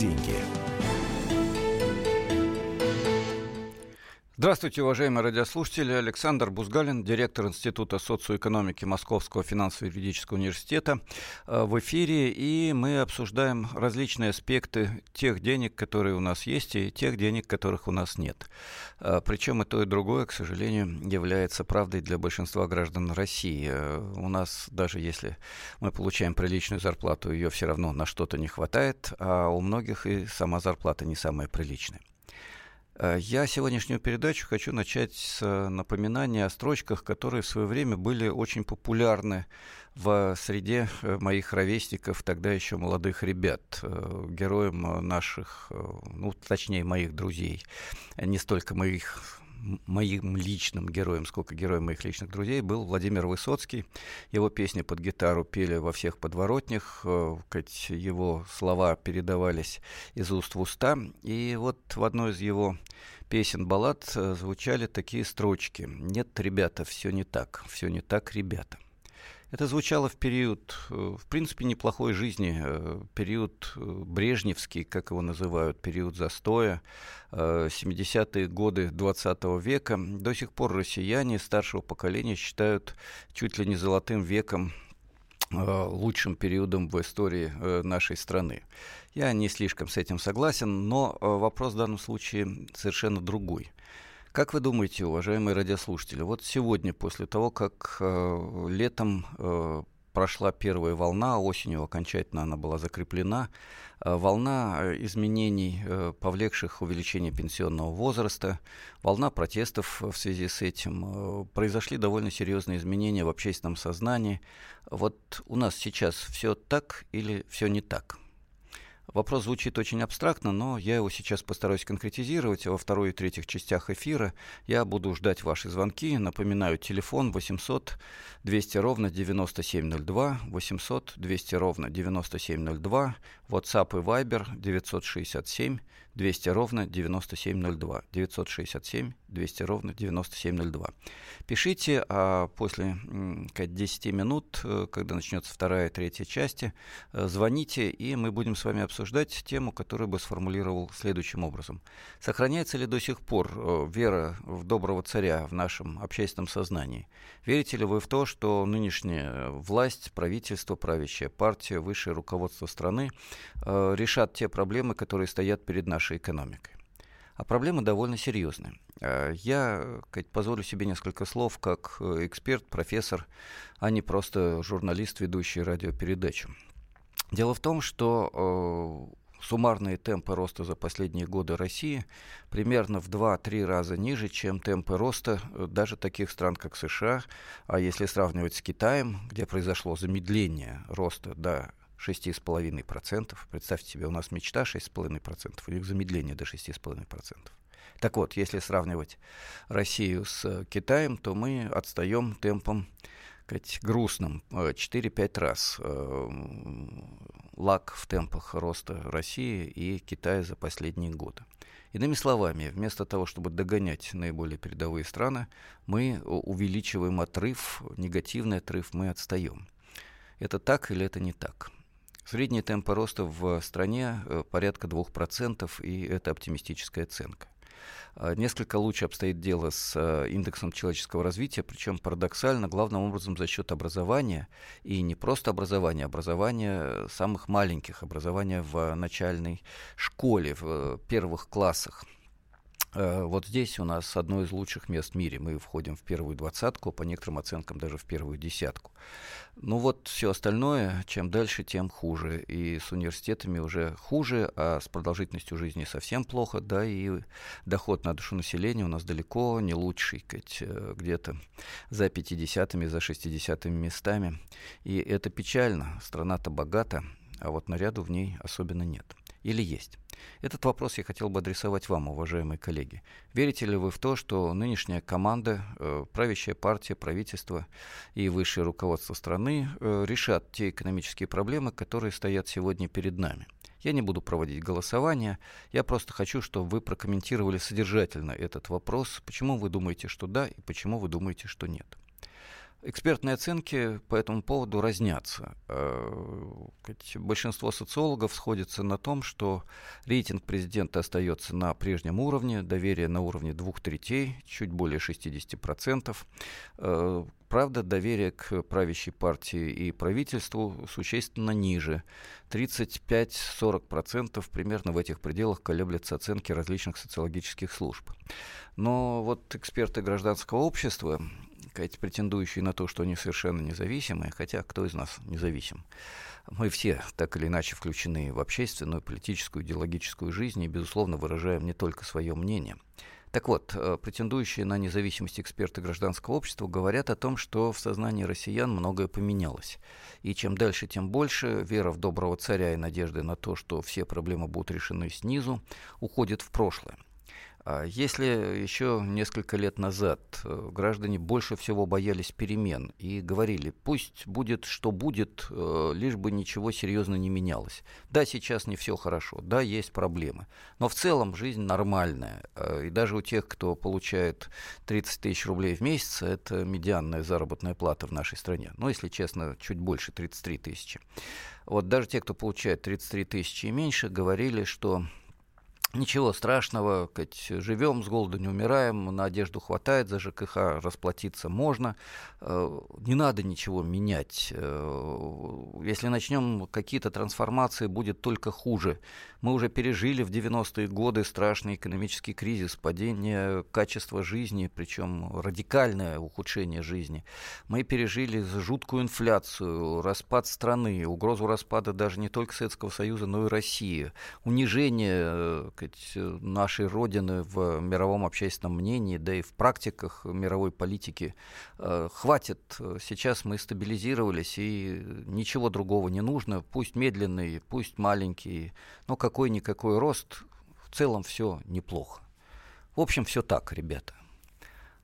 деньги». Здравствуйте, уважаемые радиослушатели. Александр Бузгалин, директор Института социоэкономики Московского финансово-юридического университета э, в эфире. И мы обсуждаем различные аспекты тех денег, которые у нас есть, и тех денег, которых у нас нет. Э, Причем и то, и другое, к сожалению, является правдой для большинства граждан России. Э, у нас, даже если мы получаем приличную зарплату, ее все равно на что-то не хватает, а у многих и сама зарплата не самая приличная. Э, я сегодняшнюю передачу хочу начать с э, напоминания о строчках, которые в свое время были очень популярны в среде э, моих ровесников, тогда еще молодых ребят, героем наших, ну, точнее, моих друзей, не столько моих моим личным героем, сколько героем моих личных друзей, был Владимир Высоцкий. Его песни под гитару пели во всех подворотнях, э, его слова передавались из уст в уста. И вот в одной из его песен баллад э, звучали такие строчки. «Нет, ребята, все не так, все не так, ребята». Это звучало в период, э, в принципе, неплохой жизни, э, период э, брежневский, как его называют, период застоя, 70-е годы 20 века. До сих пор россияне старшего поколения считают чуть ли не золотым веком лучшим периодом в истории нашей страны. Я не слишком с этим согласен, но вопрос в данном случае совершенно другой. Как вы думаете, уважаемые радиослушатели, вот сегодня, после того, как э, летом э, прошла первая волна, осенью окончательно она была закреплена, э, волна э, изменений, э, повлекших увеличение пенсионного возраста, волна протестов в связи с этим, произошли довольно серьезные изменения в общественном сознании. Вот у нас сейчас все так или все не так? Вопрос звучит очень абстрактно, но я его сейчас постараюсь конкретизировать. Во второй и третьих частях эфира я буду ждать ваши звонки. Напоминаю, телефон 800 200 ровно 9702, 800 200 ровно 9702, WhatsApp и Viber 967 200 ровно 9702, 967 200 ровно 9702. Пишите, а после 10 минут, э, когда начнется вторая и третья части, э, звоните, и мы будем с вами обсуждать тему, которую бы сформулировал следующим образом. Сохраняется ли до сих пор э, вера в доброго царя в нашем общественном сознании? Верите ли вы в то, что нынешняя власть, правительство, правящая партия, высшее руководство страны решат те проблемы, которые стоят перед нашей экономикой? А проблемы довольно серьезные. Э, я позволю себе несколько слов как э, эксперт, профессор, а не просто журналист, ведущий радиопередачу. Дело в том, что э, суммарные темпы роста за последние годы России примерно в 2-3 раза ниже, чем темпы роста даже таких стран, как США. А если сравнивать с Китаем, где произошло замедление роста до 6,5%. Представьте себе, у нас мечта 6,5%, у них замедление до 6,5%. Так вот, если сравнивать Россию с Китаем, то мы отстаем темпом грустным 4-5 э, раз э, лак в темпах роста России и Китая за последние годы. Иными словами, вместо того, чтобы догонять наиболее передовые страны, мы увеличиваем отрыв, негативный отрыв, мы отстаем. Это так или это не так? Средний темп роста в стране э, порядка 2%, и это оптимистическая оценка. А, несколько лучше обстоит дело с э, индексом человеческого развития, причем парадоксально, главным образом за счет образования, и не просто образования, образования самых маленьких, образования в начальной школе, в э, первых классах. Э, вот здесь у нас одно из лучших мест в мире. Мы входим в первую двадцатку, по некоторым оценкам даже в первую десятку. Ну вот все остальное, чем дальше, тем хуже. И с университетами уже хуже, а с продолжительностью жизни совсем плохо, да, и доход на душу населения у нас далеко не лучший, э, где-то за 50-ми, за 60-ми местами. И это печально. Страна-то богата, а вот наряду в ней особенно нет. Или есть. Этот вопрос я хотел бы адресовать вам, уважаемые коллеги. Верите ли вы в то, что нынешняя команда, э, правящая партия, правительство и высшее руководство страны э, решат те экономические проблемы, которые стоят сегодня перед нами? Я не буду проводить голосование, я просто хочу, чтобы вы прокомментировали содержательно этот вопрос, почему вы думаете, что да, и почему вы думаете, что нет. Экспертные оценки по этому поводу разнятся. Э, большинство социологов сходится на том, что рейтинг президента остается на прежнем уровне, доверие на уровне двух третей, чуть более 60%. Правда, доверие к правящей партии и правительству существенно ниже. 35-40% примерно в этих пределах колеблются оценки различных социологических служб. Но вот эксперты гражданского общества сказать, претендующие на то, что они совершенно независимые, хотя кто из нас независим? Мы все так или иначе включены в общественную, политическую, идеологическую жизнь и, безусловно, выражаем не только свое мнение. Так вот, э, претендующие на независимость эксперты гражданского общества говорят о том, что в сознании россиян многое поменялось. И чем дальше, тем больше вера в доброго царя и надежды на то, что все проблемы будут решены снизу, уходит в прошлое. А если еще несколько лет назад э, граждане больше всего боялись перемен и говорили, пусть будет, что будет, э, лишь бы ничего серьезно не менялось. Да, сейчас не все хорошо, да, есть проблемы, но в целом жизнь нормальная. Э, и даже у тех, кто получает 30 тысяч рублей в месяц, это медианная заработная плата в нашей стране. Ну, если честно, чуть больше, 33 тысячи. Вот даже те, кто получает 33 тысячи и меньше, говорили, что Ничего страшного, живем, с голоду не умираем, на одежду хватает, за ЖКХ расплатиться можно, э, не надо ничего менять. Э, если начнем какие-то трансформации, будет только хуже. Мы уже пережили в 90-е годы страшный экономический кризис, падение качества жизни, причем радикальное ухудшение жизни. Мы пережили жуткую инфляцию, распад страны, угрозу распада даже не только Советского Союза, но и России, унижение э, сказать, нашей Родины в мировом общественном мнении, да и в практиках мировой политики. Э, хватит, сейчас мы стабилизировались, и ничего другого не нужно. Пусть медленный, пусть маленький, но какой-никакой рост, в целом все неплохо. В общем, все так, ребята.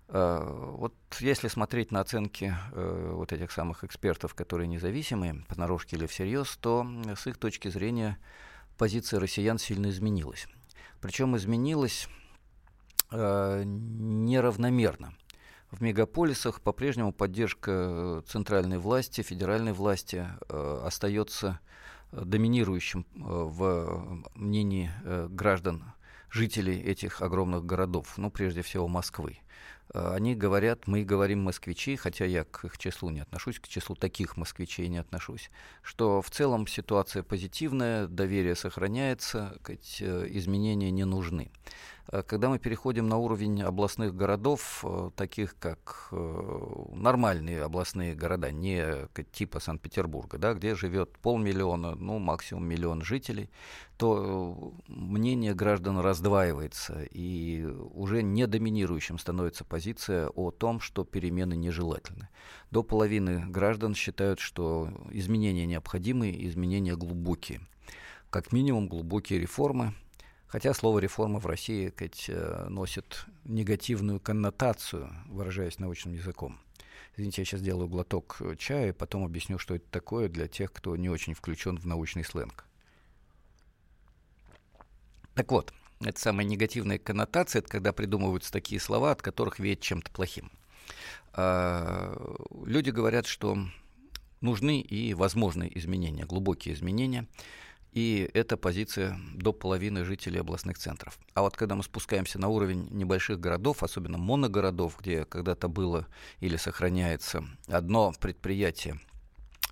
Э, вот если смотреть на оценки э, вот этих самых экспертов, которые независимые, понарошке или всерьез, то с их точки зрения позиция россиян сильно изменилась. Причем изменилось э, неравномерно. В мегаполисах по-прежнему поддержка э, центральной власти, федеральной власти э, остается доминирующим э, в мнении э, граждан, жителей этих огромных городов, ну, прежде всего Москвы. Э, они говорят, мы говорим москвичи, хотя я к их числу не отношусь, к числу таких москвичей не отношусь, что в целом ситуация позитивная, доверие сохраняется, э, изменения не нужны. Э, когда мы переходим на уровень областных городов, таких как нормальные областные города, не типа Санкт-Петербурга, да, где живет полмиллиона, ну, максимум миллион жителей, то мнение граждан раздваивается, и уже не доминирующим становится позиция о том, что перемены нежелательны. До половины граждан считают, что изменения необходимы, изменения глубокие. Как минимум глубокие реформы – Хотя слово реформа в России сказать, э, носит негативную коннотацию, выражаясь научным языком. Извините, я сейчас делаю глоток чая, потом объясню, что это такое для тех, кто не очень включен в научный сленг. Так вот, это самая негативная коннотация, это когда придумываются такие слова, от которых веет чем-то плохим. А, люди говорят, что нужны и возможны изменения, глубокие изменения – и это позиция до половины жителей областных центров. А вот когда мы спускаемся на уровень небольших городов, особенно моногородов, где когда-то было или сохраняется одно предприятие,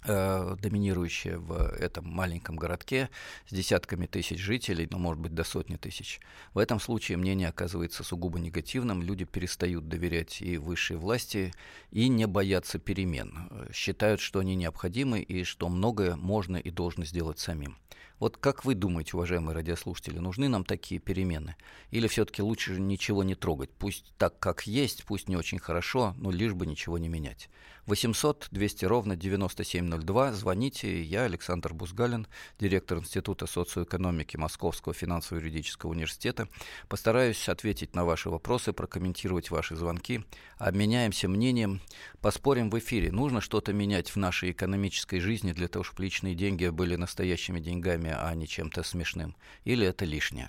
э, доминирующее в этом маленьком городке с десятками тысяч жителей, ну, может быть, до сотни тысяч. В этом случае мнение оказывается сугубо негативным. Люди перестают доверять и высшей власти, и не боятся перемен. Считают, что они необходимы и что многое можно и должно сделать самим. Вот как вы думаете, уважаемые радиослушатели, нужны нам такие перемены? Или все-таки лучше ничего не трогать? Пусть так, как есть, пусть не очень хорошо, но лишь бы ничего не менять. 800 200 ровно 9702. Звоните. Я Александр Бузгалин, директор Института социоэкономики Московского финансово-юридического университета. Постараюсь ответить на ваши вопросы, прокомментировать ваши звонки. Обменяемся мнением, поспорим в эфире. Нужно что-то менять в нашей экономической жизни для того, чтобы личные деньги были настоящими деньгами, а не чем-то смешным. Или это лишнее?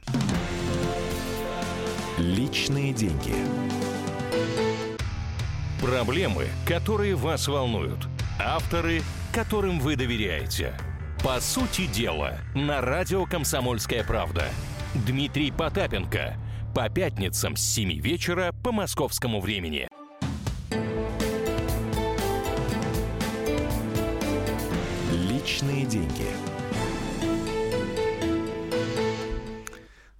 Личные деньги. Проблемы, которые вас волнуют. Авторы, которым вы доверяете. По сути дела, на радио «Комсомольская правда». Дмитрий Потапенко. По пятницам с 7 вечера по московскому времени. Личные деньги.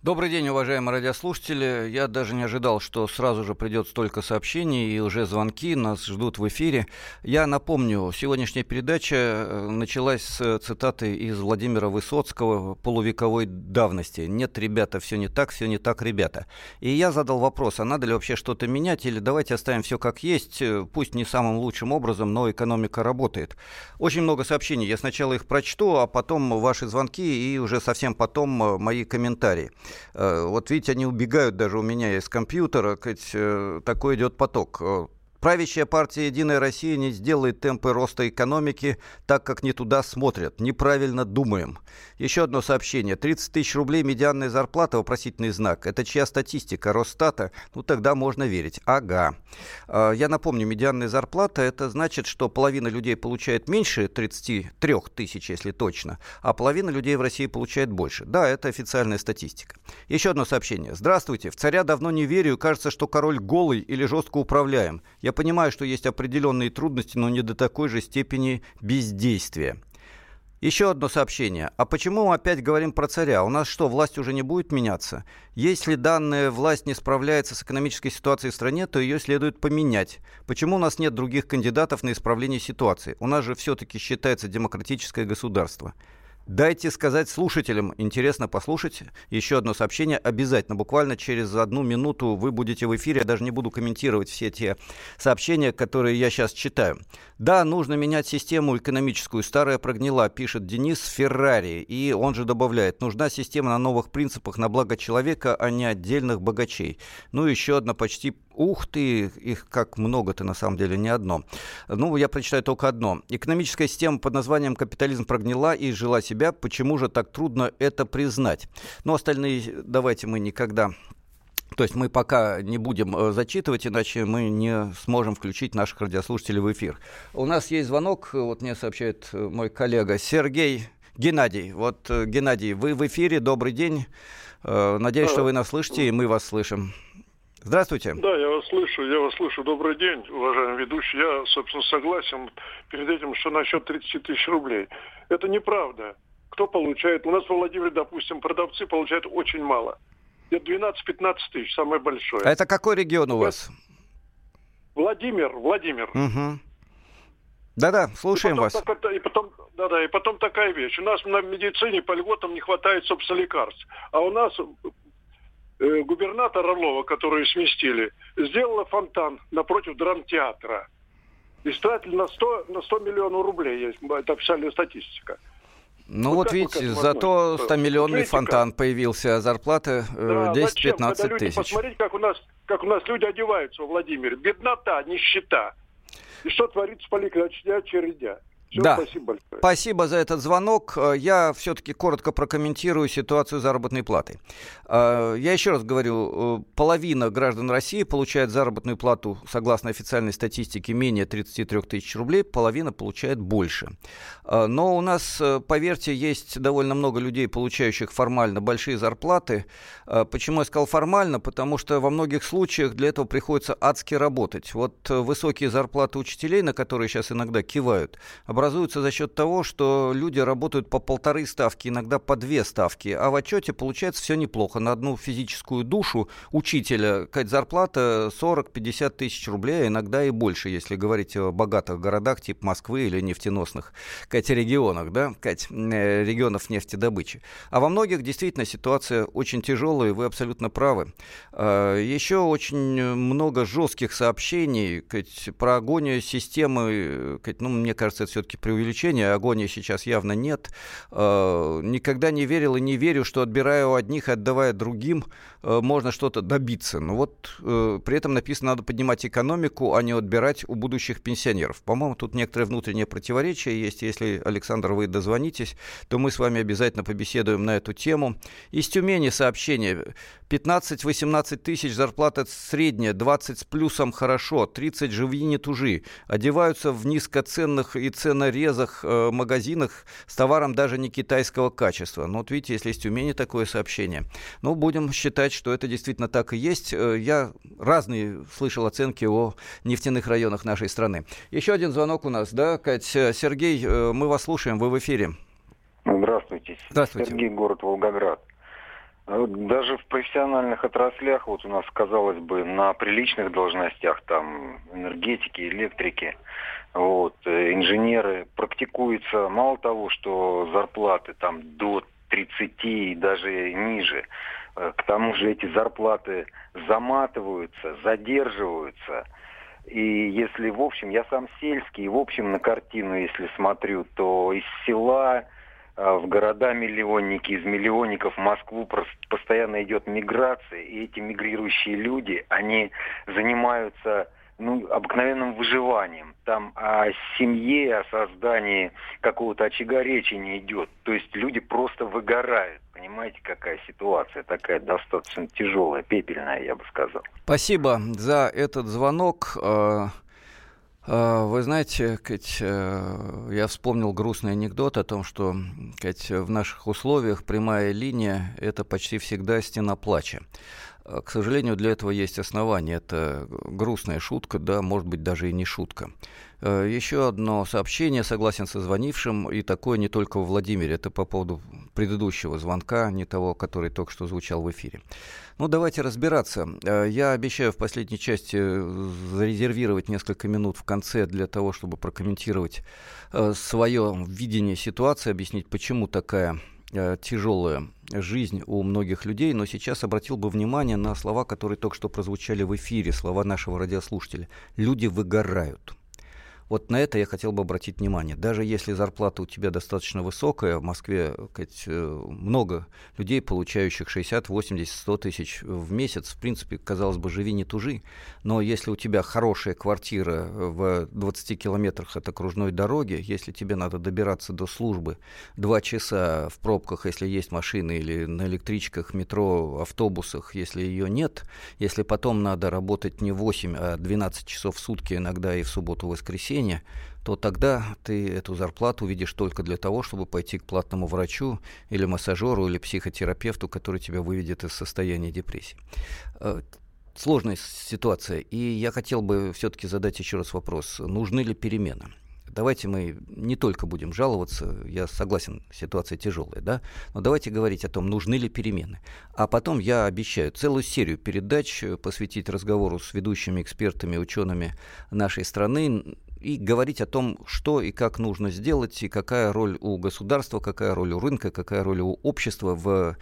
Добрый день, уважаемые радиослушатели. Я даже не ожидал, что сразу же придет столько сообщений и уже звонки. Нас ждут в эфире. Я напомню, сегодняшняя передача э, началась с цитаты из Владимира Высоцкого полувековой давности. Нет, ребята, все не так, все не так, ребята. И я задал вопрос, а надо ли вообще что-то менять или давайте оставим все как есть, э, пусть не самым лучшим образом, но экономика работает. Очень много сообщений. Я сначала их прочту, а потом ваши звонки и уже совсем потом э, мои комментарии. Э, вот видите, они убегают даже у меня из компьютера, э, такой идет поток. Правящая партия «Единая Россия» не сделает темпы роста экономики, так как не туда смотрят. Неправильно думаем. Еще одно сообщение. 30 тысяч рублей медианная зарплата, вопросительный знак. Это чья статистика? Росстата? Ну, тогда можно верить. Ага. А, я напомню, медианная зарплата, это значит, что половина людей получает меньше 33 тысяч, если точно, а половина людей в России получает больше. Да, это официальная статистика. Еще одно сообщение. Здравствуйте. В царя давно не верю. Кажется, что король голый или жестко управляем. Я понимаю, что есть определенные трудности, но не до такой же степени бездействия. Еще одно сообщение. А почему мы опять говорим про царя? У нас что, власть уже не будет меняться? Если данная власть не справляется с экономической ситуацией в стране, то ее следует поменять. Почему у нас нет других кандидатов на исправление ситуации? У нас же все-таки считается демократическое государство. Дайте сказать слушателям, интересно послушать. Еще одно сообщение обязательно. Буквально через одну минуту вы будете в эфире. Я даже не буду комментировать все те сообщения, которые я сейчас читаю. Да, нужно менять систему экономическую. Старая прогнила, пишет Денис Феррари. И он же добавляет, нужна система на новых принципах на благо человека, а не отдельных богачей. Ну, еще одна почти Ух ты, их как много-то на самом деле, не одно. Ну, я прочитаю только одно. Экономическая система под названием «Капитализм» прогнила и жила себя. Почему же так трудно это признать? Но ну, остальные давайте мы никогда то есть мы пока не будем э, зачитывать, иначе мы не сможем включить наших радиослушателей в эфир. У нас есть звонок, вот мне сообщает э, мой коллега Сергей Геннадий. Вот, э, Геннадий, вы в эфире, добрый день. Надеюсь, что вы нас слышите, и мы вас слышим. Здравствуйте. Да, я вас слышу, я вас слышу. Добрый день, уважаемый ведущий. Я, собственно, согласен перед этим, что насчет 30 тысяч рублей. Это неправда. Кто получает? У нас во Владимире, допустим, продавцы получают очень мало. Это 12-15 тысяч, самое большое. А это какой регион у вас? Владимир, Владимир. Угу. Да-да, слушаем и вас. Так, и потом, да-да, и потом такая вещь. У нас на медицине по льготам не хватает, собственно, лекарств. А у нас губернатор Орлова, который сместили, сделала фонтан напротив драмтеатра. И стратили на 100, на 100 миллионов рублей, это официальная статистика. Ну вот, вот видите, зато 100-миллионный фонтан появился, а зарплата э, да, 10-15 тысяч. Посмотрите, как у, нас, как у нас люди одеваются во Владимире. Беднота, нищета. И что творится в поликлинике очередя. Все, да. Спасибо большое. Спасибо за этот звонок. Э, я все-таки коротко прокомментирую ситуацию заработной платы. Э, я еще раз говорю, э, половина граждан России получает заработную плату, согласно официальной статистике, менее 33 тысяч рублей, половина получает больше. Но у нас, поверьте, есть довольно много людей, получающих формально большие зарплаты. Почему я сказал формально? Потому что во многих случаях для этого приходится адски работать. Вот высокие зарплаты учителей, на которые сейчас иногда кивают, образуются за счет того, что люди работают по полторы ставки, иногда по две ставки, а в отчете получается все неплохо. На одну физическую душу учителя какая зарплата 40-50 тысяч рублей, а иногда и больше, если говорить о богатых городах типа Москвы или нефтеносных Кать, регионах, да, Кать, э, регионов нефтедобычи. А во многих действительно ситуация очень тяжелая, вы абсолютно правы. А, Еще очень много жестких сообщений Кать, про агонию системы, Кать, ну, мне кажется, это все все-таки преувеличение, агонии сейчас явно нет. Э, никогда не верил и не верю, что отбирая у одних и отдавая другим, э, можно что-то добиться. Но вот э, при этом написано, надо поднимать экономику, а не отбирать у будущих пенсионеров. По-моему, тут некоторое внутреннее противоречие есть. Если, Александр, вы дозвонитесь, то мы с вами обязательно побеседуем на эту тему. Из Тюмени сообщение. 15-18 тысяч зарплата средняя, 20 с плюсом хорошо, 30 живи не тужи. Одеваются в низкоценных и ценорезах э, магазинах с товаром даже не китайского качества. Ну вот видите, если из Тюмени такое сообщение. Ну, будем считать, что это действительно так и есть. Э, я разные слышал оценки о нефтяных районах нашей страны. Еще один звонок у нас, да, Кать? Э, Сергей, мы вас слушаем, вы в эфире. Здравствуйте. Здравствуйте. Сергей, город Волгоград. Даже в профессиональных отраслях, вот у нас, казалось бы, на приличных должностях, там, энергетики, электрики, вот, э, инженеры, практикуются мало того, что зарплаты там до 30 и даже ниже, э, к тому же эти зарплаты заматываются, задерживаются. И если, в общем, я сам сельский, и, в общем, на картину, если смотрю, то из села в города-миллионники, из миллионников в Москву постоянно идет миграция, и эти мигрирующие люди, они занимаются ну, обыкновенным выживанием. Там о семье, о создании какого-то очага речи не идет. То есть люди просто выгорают. Понимаете, какая ситуация такая достаточно тяжелая, пепельная, я бы сказал. Спасибо за этот звонок. А, вы знаете, э, я вспомнил грустный анекдот о том, что в наших условиях прямая линия – это почти всегда стена плача. А, к сожалению, для этого есть основания. Это грустная шутка, да, может быть, даже и не шутка. Э, Еще одно сообщение, согласен со звонившим, и такое не только в Владимире, это по поводу предыдущего звонка, не того, который только что звучал в эфире. Ну, давайте разбираться. Э, я обещаю в последней части зарезервировать несколько минут в конце для того, чтобы прокомментировать э, свое видение ситуации, объяснить, почему такая тяжелая жизнь у многих людей, но сейчас обратил бы внимание на слова, которые только что прозвучали в эфире, слова нашего радиослушателя. Люди выгорают. Вот на это я хотел бы обратить внимание. Даже если зарплата у тебя достаточно высокая, в Москве сказать, э, много людей, получающих 60, 80, 100 тысяч в месяц, в принципе, казалось бы, живи не тужи, но если у тебя хорошая квартира в 20 километрах от окружной дороги, если тебе надо добираться до службы 2 часа в пробках, если есть машины, или на электричках, метро, автобусах, если ее нет, если потом надо работать не 8, а 12 часов в сутки, иногда и в субботу-воскресенье, воскресенье, то тогда ты эту зарплату увидишь только для того, чтобы пойти к платному врачу или массажеру или психотерапевту, который тебя выведет из состояния депрессии. Э, сложная ситуация, и я хотел бы все-таки задать еще раз вопрос, нужны ли перемены? давайте мы не только будем жаловаться, я согласен, ситуация тяжелая, да, но давайте говорить о том, нужны ли перемены. А потом я обещаю целую серию передач посвятить разговору с ведущими экспертами, учеными нашей страны и говорить о том, что и как нужно сделать, и какая роль у государства, какая роль у рынка, какая роль у общества в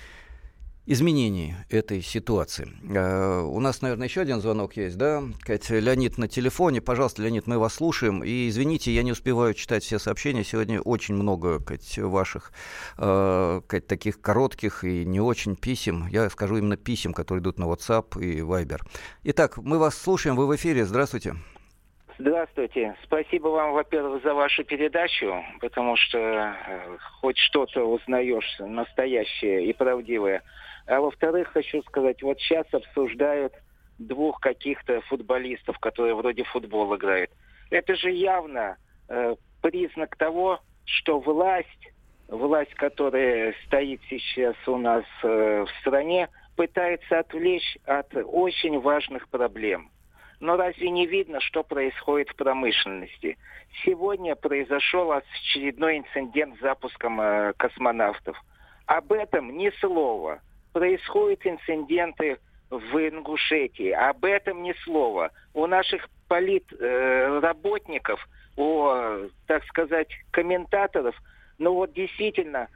изменении этой ситуации. Uh, у нас, наверное, еще один звонок есть, да? Катя, Леонид на телефоне. Пожалуйста, Леонид, мы вас слушаем. И извините, я не успеваю читать все сообщения. Сегодня очень много, Кать, ваших uh, Кать, таких коротких и не очень писем. Я скажу именно писем, которые идут на WhatsApp и Viber. Итак, мы вас слушаем. Вы в эфире. Здравствуйте. Здравствуйте. Спасибо вам, во-первых, за вашу передачу, потому что э, хоть что-то узнаешь настоящее и правдивое. А во-вторых, хочу сказать, вот сейчас обсуждают двух каких-то футболистов, которые вроде футбол играют. Это же явно э, признак того, что власть, власть, которая стоит сейчас у нас э, в стране, пытается отвлечь от очень важных проблем. Но разве не видно, что происходит в промышленности? Сегодня произошел очередной инцидент с запуском э, космонавтов. Об этом ни слова. Происходят инциденты в Ингушетии. Об этом ни слова. У наших политработников, э, у, так сказать, комментаторов, ну вот действительно,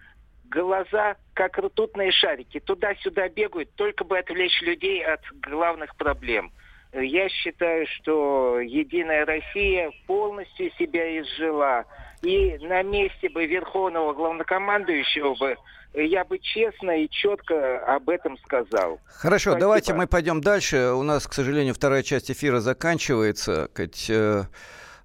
глаза как ртутные шарики. Туда-сюда бегают, только бы отвлечь людей от главных проблем – я считаю, что Единая Россия полностью себя изжила. И на месте бы верховного главнокомандующего бы я бы честно и четко об этом сказал. Хорошо, Спасибо. давайте мы пойдем дальше. У нас, к сожалению, вторая часть эфира заканчивается. Э, Э,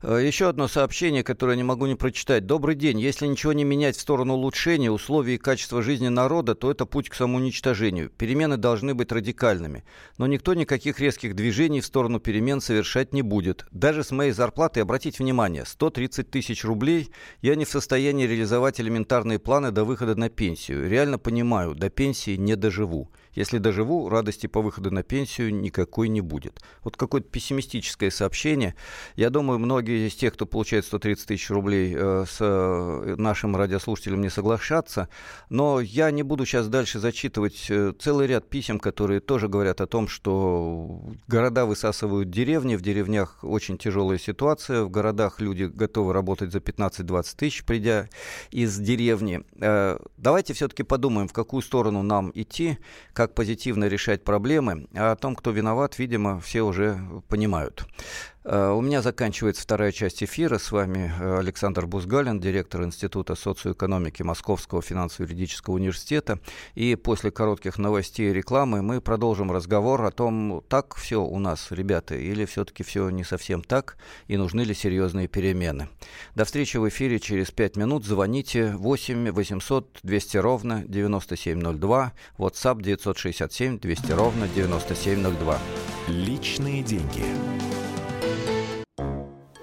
еще одно сообщение, которое не могу не прочитать. Добрый день. Если ничего не менять в сторону улучшения условий и качества жизни народа, то это путь к самоуничтожению. Перемены должны быть радикальными. Но никто никаких резких движений в сторону перемен совершать не будет. Даже с моей зарплаты, обратите внимание, 130 тысяч рублей я не в состоянии реализовать элементарные планы до выхода на пенсию. Реально понимаю, до пенсии не доживу. Если доживу, радости по выходу на пенсию никакой не будет. Вот какое-то пессимистическое сообщение. Я думаю, многие из тех, кто получает 130 тысяч рублей, э, с э, нашим радиослушателем не соглашаться. Но я не буду сейчас дальше зачитывать э, целый ряд писем, которые тоже говорят о том, что города высасывают деревни, в деревнях очень тяжелая ситуация, в городах люди готовы работать за 15-20 тысяч, придя из деревни. Давайте все-таки подумаем, в какую сторону нам идти, как позитивно решать проблемы, а о том, кто виноват, видимо, все уже понимают. Э, у меня заканчивается вторая часть эфира. С вами э, Александр Бузгалин, директор Института социоэкономики Московского финансово-юридического университета. И после коротких новостей и рекламы мы продолжим разговор о том, так все у нас, ребята, или все-таки все не совсем так, и нужны ли серьезные перемены. До встречи в эфире через 5 минут. Звоните 8 800 200 ровно 9702, WhatsApp 967 200 ровно 9702. Личные деньги.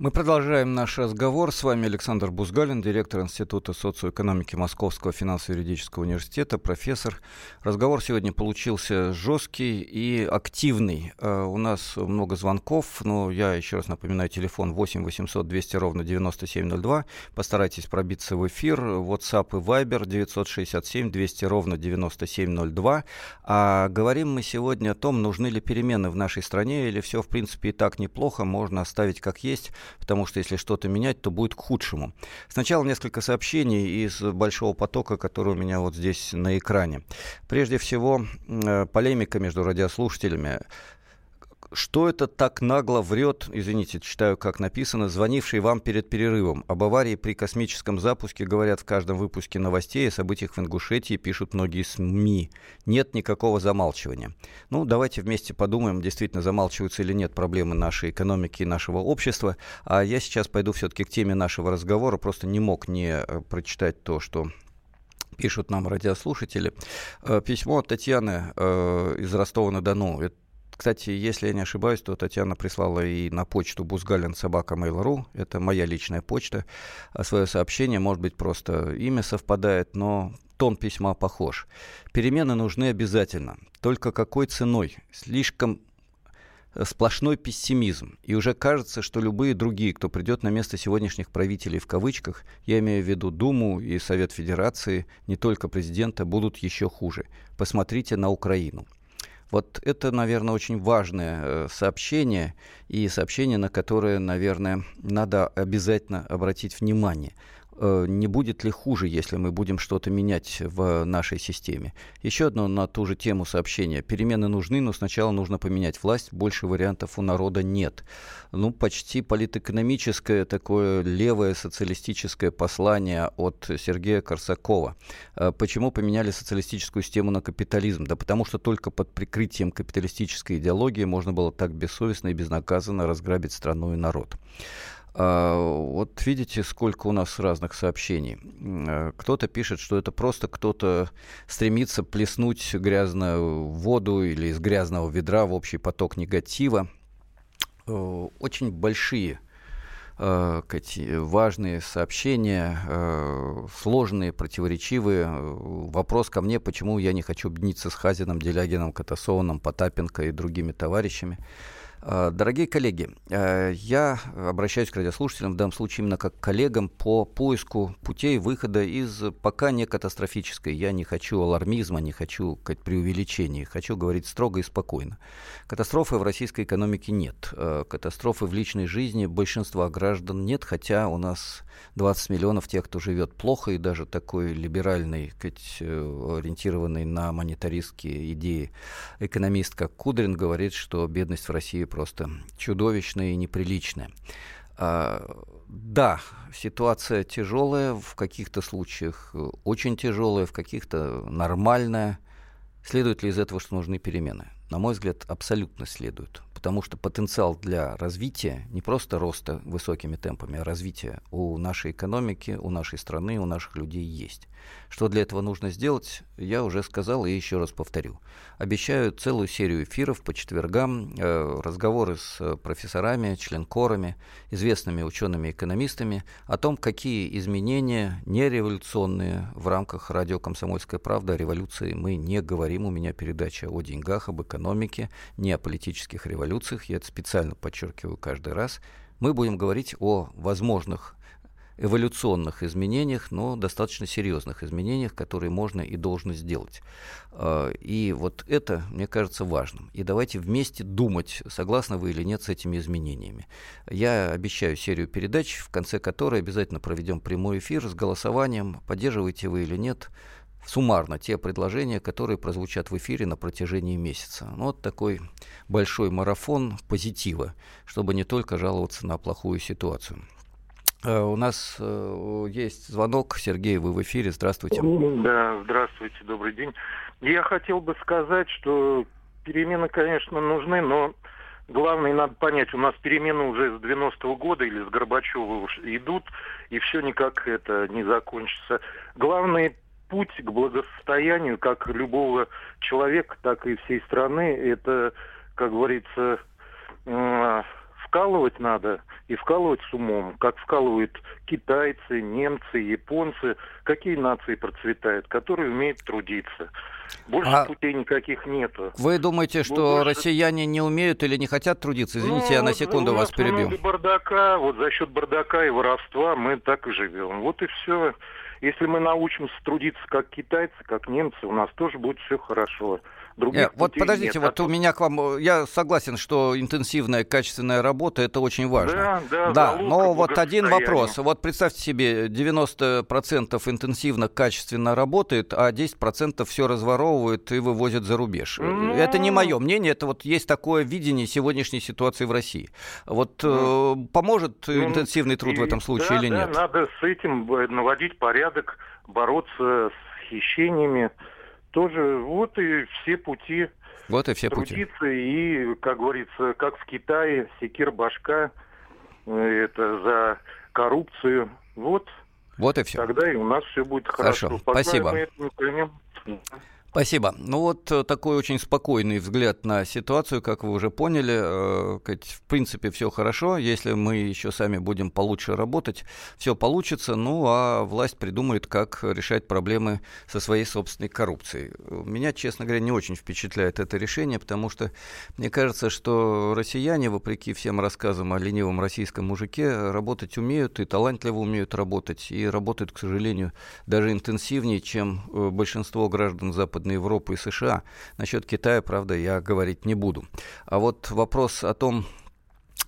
Мы продолжаем наш разговор. С вами Александр Бузгалин, директор Института социоэкономики Московского финансово-юридического университета, профессор. Разговор сегодня получился жесткий и активный. Uh, у нас много звонков, но я еще раз напоминаю, телефон 8 800 200 ровно 9702. Постарайтесь пробиться в эфир. WhatsApp и Viber 967 200 ровно 9702. А говорим мы сегодня о том, нужны ли перемены в нашей стране или все, в принципе, и так неплохо, можно оставить как есть потому что если что-то менять, то будет к худшему. Сначала несколько сообщений из большого потока, который у меня вот здесь на экране. Прежде всего, э, полемика между радиослушателями что это так нагло врет, извините, читаю, как написано, звонивший вам перед перерывом. Об аварии при космическом запуске говорят в каждом выпуске новостей, о событиях в Ингушетии пишут многие СМИ. Нет никакого замалчивания. Ну, давайте вместе подумаем, действительно замалчиваются или нет проблемы нашей экономики и нашего общества. А я сейчас пойду все-таки к теме нашего разговора. Просто не мог не э, прочитать то, что пишут нам радиослушатели. Э, письмо от Татьяны э, из Ростова-на-Дону. Кстати, если я не ошибаюсь, то Татьяна прислала и на почту Бузгалин собака Mail.ru, это моя личная почта, а свое сообщение, может быть, просто имя совпадает, но тон письма похож. Перемены нужны обязательно. Только какой ценой? Слишком э, сплошной пессимизм. И уже кажется, что любые другие, кто придет на место сегодняшних правителей в кавычках, я имею в виду Думу и Совет Федерации, не только президента, будут еще хуже. Посмотрите на Украину. Вот это, наверное, очень важное э, сообщение и сообщение, на которое, наверное, надо обязательно обратить внимание. Э, не будет ли хуже, если мы будем что-то менять в нашей системе. Еще одно на ту же тему сообщения. Перемены нужны, но сначала нужно поменять власть. Больше вариантов у народа нет. Ну, почти политэкономическое такое левое социалистическое послание от Сергея Корсакова. Э, почему поменяли социалистическую систему на капитализм? Да потому что только под прикрытием капиталистической идеологии можно было так бессовестно и безнаказанно разграбить страну и народ. А, вот видите, сколько у нас разных сообщений. А, кто-то пишет, что это просто кто-то стремится плеснуть грязную воду или из грязного ведра в общий поток негатива. А, очень большие важные сообщения, сложные, противоречивые. Вопрос ко мне, почему я не хочу объединиться с Хазином, Делягином, Катасованом, Потапенко и другими товарищами. А, дорогие коллеги, э, я обращаюсь к радиослушателям, в данном случае именно как к коллегам по поиску путей выхода из пока не катастрофической. Я не хочу алармизма, не хочу преувеличений, хочу говорить строго и спокойно. Катастрофы в российской экономике нет. Э, катастрофы в личной жизни большинства граждан нет, хотя у нас 20 миллионов тех, кто живет плохо, и даже такой либеральный, э, ориентированный на монетаристские идеи экономист, как Кудрин, говорит, что бедность в России просто чудовищная и неприличная. А, да, ситуация тяжелая, в каких-то случаях э, очень тяжелая, в каких-то нормальная. Следует ли из этого, что нужны перемены? На мой взгляд, абсолютно следует потому что потенциал для развития, не просто роста высокими темпами, а развития у нашей экономики, у нашей страны, у наших людей есть. Что для этого нужно сделать, я уже сказал и еще раз повторю. Обещаю целую серию эфиров по четвергам, э, разговоры с профессорами, членкорами, известными учеными-экономистами о том, какие изменения нереволюционные в рамках радио «Комсомольская правда» о революции мы не говорим. У меня передача о деньгах, об экономике, не о политических революциях. Я это специально подчеркиваю каждый раз. Мы будем говорить о возможных эволюционных изменениях, но достаточно серьезных изменениях, которые можно и должно сделать. А, и вот это, мне кажется, важным. И давайте вместе думать, согласны вы или нет с этими изменениями. Я обещаю серию передач, в конце которой обязательно проведем прямой эфир с голосованием, поддерживаете вы или нет суммарно те предложения, которые прозвучат в эфире на протяжении месяца. Ну, вот такой большой марафон позитива, чтобы не только жаловаться на плохую ситуацию. Э, у нас э, есть звонок. Сергей, вы в эфире. Здравствуйте. Да, здравствуйте, добрый день. Я хотел бы сказать, что перемены, конечно, нужны, но главное, надо понять, у нас перемены уже с 90-го года или с Горбачева идут, и все никак это не закончится. Главный путь к благосостоянию как любого человека, так и всей страны, это, как говорится, вкалывать надо и вкалывать с умом, как вкалывают китайцы, немцы, японцы. Какие нации процветают, которые умеют трудиться. Больше а путей никаких нету. Вы думаете, что Больше... россияне не умеют или не хотят трудиться? Извините, ну, я на секунду вас перебью. бардака, вот за счет бардака и воровства мы так и живем. Вот и все. Если мы научимся трудиться как китайцы, как немцы, у нас тоже будет все хорошо. Других нет, вот подождите, нет. вот а у меня к вам, э, я согласен, что интенсивная, качественная работа это очень важно. Да, да, да но вот один вопрос. Вот представьте себе, 90% интенсивно, качественно работает, а 10% все разворовывают и вывозят за рубеж. Ну... Это не мое мнение, это вот есть такое видение сегодняхней ситуации в России. Вот ну... э, поможет ну, интенсивный труд и, в этом случае да, или да, нет? Надо с этим э, наводить порядок, бороться с хищениями тоже вот и все пути вот и все трудиться пути. и, как говорится, как в Китае, секир башка, э, это за коррупцию. Вот. Вот и все. Тогда и у нас все будет хорошо. Хорошо, Пока спасибо. Спасибо. Ну вот э, такой очень спокойный взгляд на ситуацию, как вы уже поняли. Э, в принципе, все хорошо. Если мы еще сами будем получше работать, все получится. Ну а власть придумает, как решать проблемы со своей собственной коррупцией. Меня, честно говоря, не очень впечатляет это решение, потому что мне кажется, что россияне, вопреки всем рассказам о ленивом российском мужике, работать умеют и талантливо умеют работать. И работают, к сожалению, даже интенсивнее, чем э, большинство граждан Запада Западной Европы и США. Насчет Китая, правда, я говорить не буду. А вот вопрос о том,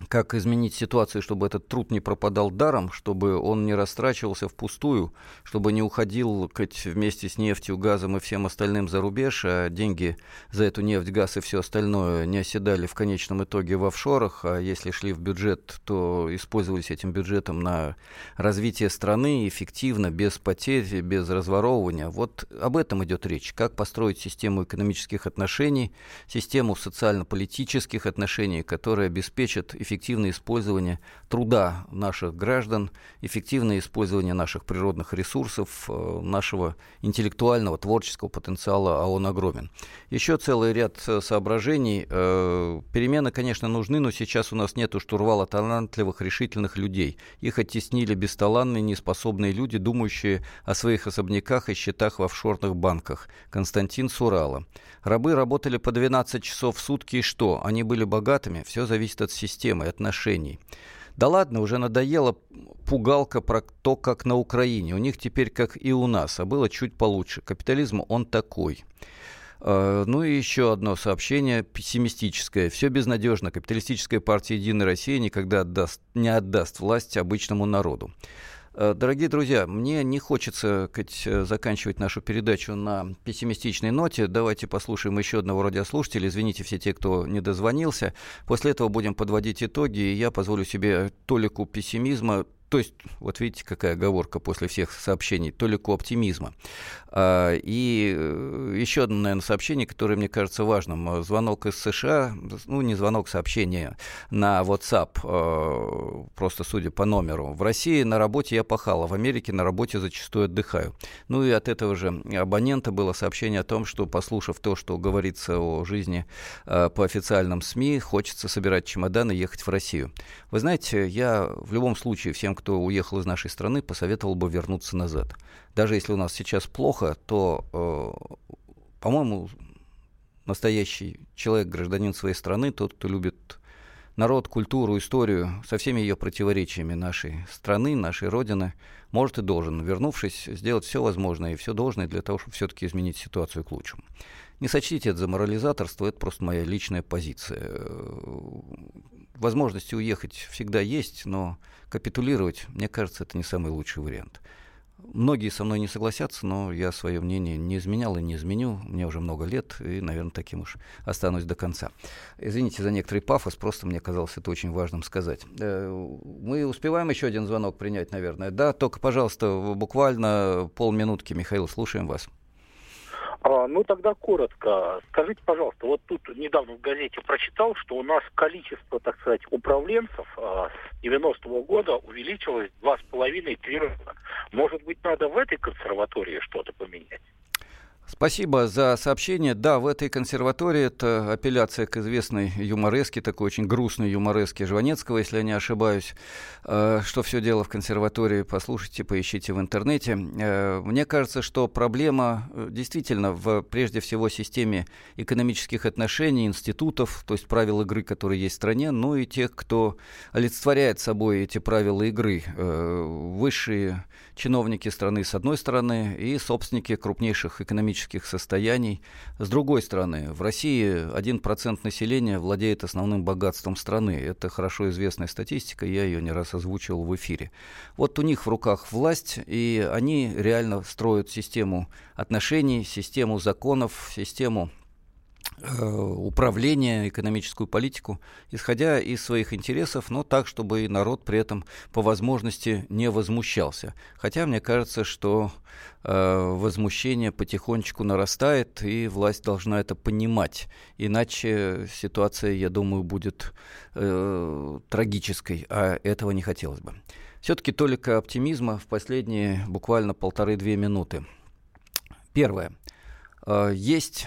как изменить ситуацию, чтобы этот труд не пропадал даром, чтобы он не растрачивался впустую, чтобы не уходил хоть вместе с нефтью, газом и всем остальным за рубеж, а деньги за эту нефть, газ и все остальное не оседали в конечном итоге в офшорах, а если шли в бюджет, то использовались этим бюджетом на развитие страны эффективно, без потерь, без разворовывания. Вот об этом идет речь. Как построить систему экономических отношений, систему социально-политических отношений, обеспечит эффективность эффективное использование труда наших граждан, эффективное использование наших природных ресурсов, э, нашего интеллектуального, творческого потенциала, а он огромен. Еще целый ряд э, соображений. Э, перемены, конечно, нужны, но сейчас у нас нет штурвала талантливых, решительных людей. Их оттеснили бесталанные, неспособные люди, думающие о своих особняках и счетах в офшорных банках. Константин Сурала. Рабы работали по 12 часов в сутки, и что? Они были богатыми? Все зависит от системы, отношений. Да ладно, уже надоело пугалка про то, как на Украине. У них теперь как и у нас, а было чуть получше. Капитализм он такой. А, ну и еще одно сообщение пессимистическое. Все безнадежно. Капиталистическая партия «Единая Россия» никогда отдаст, не отдаст власть обычному народу. Э, дорогие друзья, мне не хочется сказать, э, заканчивать нашу передачу на пессимистичной ноте. Давайте послушаем еще одного радиослушателя. Извините все те, кто не дозвонился. После этого будем подводить итоги, и я позволю себе толику пессимизма то есть, вот видите, какая оговорка после всех сообщений, толику оптимизма. А, и э, еще одно, наверное, сообщение, которое мне кажется важным. Звонок из США, ну, не звонок, сообщение на WhatsApp, а, просто судя по номеру. В России на работе я пахала, в Америке на работе зачастую отдыхаю. Ну и от этого же абонента было сообщение о том, что, послушав то, что говорится о жизни по официальным СМИ, хочется собирать чемоданы и ехать в Россию. Вы знаете, я в любом случае всем, кто уехал из нашей страны, посоветовал бы вернуться назад. Даже если у нас сейчас плохо, то, э, по-моему, настоящий человек, гражданин своей страны, тот, кто любит народ, культуру, историю, со всеми ее противоречиями нашей страны, нашей Родины, может и должен, вернувшись, сделать все возможное и все должное для того, чтобы все-таки изменить ситуацию к лучшему. Не сочтите это за морализаторство, это просто моя личная позиция. Возможности уехать всегда есть, но капитулировать, мне кажется, это не самый лучший вариант. Многие со мной не согласятся, но я свое мнение не изменял и не изменю. Мне уже много лет, и, наверное, таким уж останусь до конца. Извините за некоторый пафос, просто мне казалось это очень важным сказать. Э, мы успеваем еще один звонок принять, наверное. Да, только, пожалуйста, буквально полминутки, Михаил, слушаем вас. А, ну, тогда коротко. Скажите, пожалуйста, вот тут недавно в газете прочитал, что у нас количество, так сказать, управленцев а, с 90-го года увеличилось с половиной-три раза. Может быть, надо в этой консерватории что-то поменять? Спасибо за сообщение. Да, в этой консерватории это апелляция к известной юмореске, такой очень грустной юмореске Жванецкого, если я не ошибаюсь. Э, что все дело в консерватории, послушайте, поищите в интернете. Э, мне кажется, что проблема э, действительно в, прежде всего, системе экономических отношений, институтов, то есть правил игры, которые есть в стране, ну и тех, кто олицетворяет собой эти правила игры. Высшие чиновники страны с одной стороны и собственники крупнейших экономических состояний с другой стороны. В России 1% населения владеет основным богатством страны. Это хорошо известная статистика, я ее не раз озвучивал в эфире. Вот у них в руках власть, и они реально строят систему отношений, систему законов, систему управление, экономическую политику, исходя из своих интересов, но так, чтобы и народ при этом по возможности не возмущался. Хотя мне кажется, что э, возмущение потихонечку нарастает, и власть должна это понимать. Иначе ситуация, я думаю, будет э, трагической, а этого не хотелось бы. Все-таки только оптимизма в последние буквально полторы-две минуты. Первое. Э, есть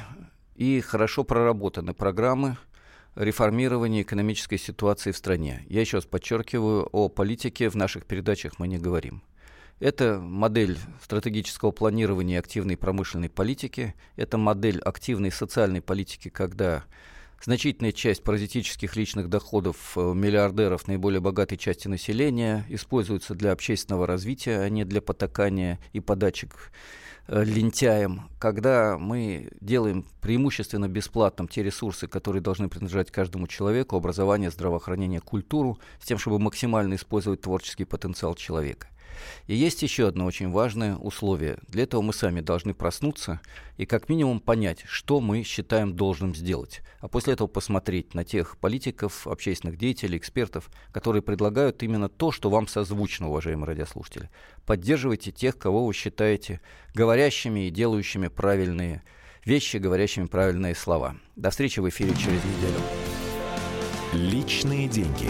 и хорошо проработаны программы реформирования экономической ситуации в стране. Я еще раз подчеркиваю, о политике в наших передачах мы не говорим. Это модель стратегического планирования активной промышленной политики, это модель активной социальной политики, когда значительная часть паразитических личных доходов э, миллиардеров наиболее богатой части населения используется для общественного развития, а не для потакания и подачек лентяем, когда мы делаем преимущественно бесплатным те ресурсы, которые должны принадлежать каждому человеку, образование, здравоохранение, культуру, с тем, чтобы максимально использовать творческий потенциал человека. И есть еще одно очень важное условие. Для этого мы сами должны проснуться и как минимум понять, что мы считаем должным сделать. А после этого посмотреть на тех политиков, общественных деятелей, экспертов, которые предлагают именно то, что вам созвучно, уважаемые радиослушатели. Поддерживайте тех, кого вы считаете говорящими и делающими правильные вещи, говорящими правильные слова. До встречи в эфире через неделю. Личные деньги.